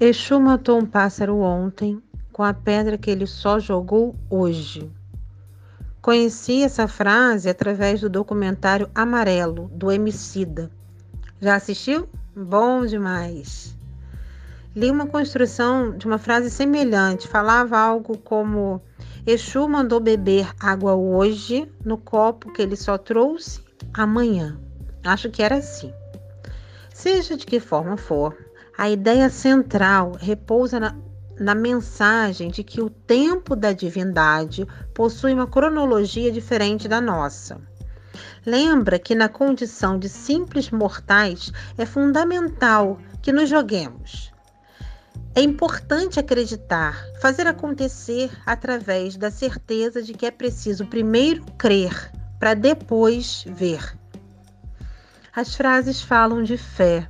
Exu matou um pássaro ontem com a pedra que ele só jogou hoje. Conheci essa frase através do documentário Amarelo, do Emicida. Já assistiu? Bom demais. Li uma construção de uma frase semelhante. Falava algo como: Exu mandou beber água hoje no copo que ele só trouxe amanhã. Acho que era assim. Seja de que forma for, a ideia central repousa na, na mensagem de que o tempo da divindade possui uma cronologia diferente da nossa. Lembra que na condição de simples mortais é fundamental que nos joguemos. É importante acreditar, fazer acontecer através da certeza de que é preciso primeiro crer para depois ver. As frases falam de fé,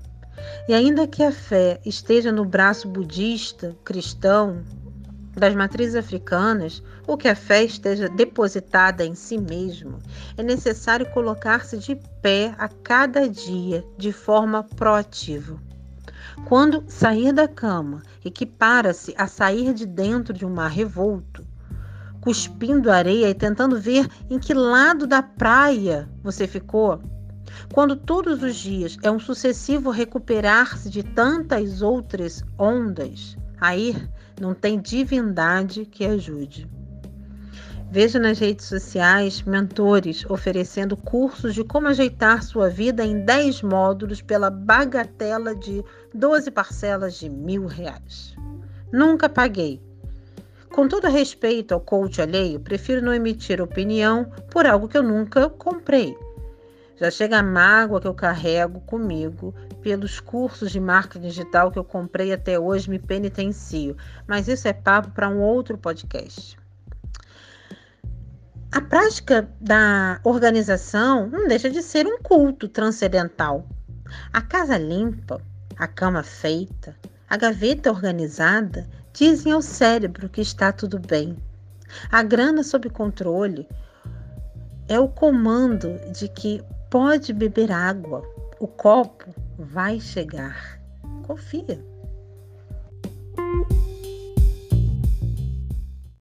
e ainda que a fé esteja no braço budista, cristão, das matrizes africanas, ou que a fé esteja depositada em si mesmo, é necessário colocar-se de pé a cada dia de forma proativa. Quando sair da cama, equipara-se a sair de dentro de um mar revolto, cuspindo areia e tentando ver em que lado da praia você ficou, quando todos os dias é um sucessivo recuperar-se de tantas outras ondas, aí não tem divindade que ajude. Veja nas redes sociais mentores oferecendo cursos de como ajeitar sua vida em 10 módulos pela bagatela de 12 parcelas de mil reais. Nunca paguei. Com todo respeito ao coach alheio, prefiro não emitir opinião por algo que eu nunca comprei. Já chega a mágoa que eu carrego comigo pelos cursos de marketing digital que eu comprei até hoje, me penitencio. Mas isso é papo para um outro podcast. A prática da organização não deixa de ser um culto transcendental. A casa limpa, a cama feita, a gaveta organizada dizem ao cérebro que está tudo bem. A grana sob controle é o comando de que Pode beber água, o copo vai chegar. Confia.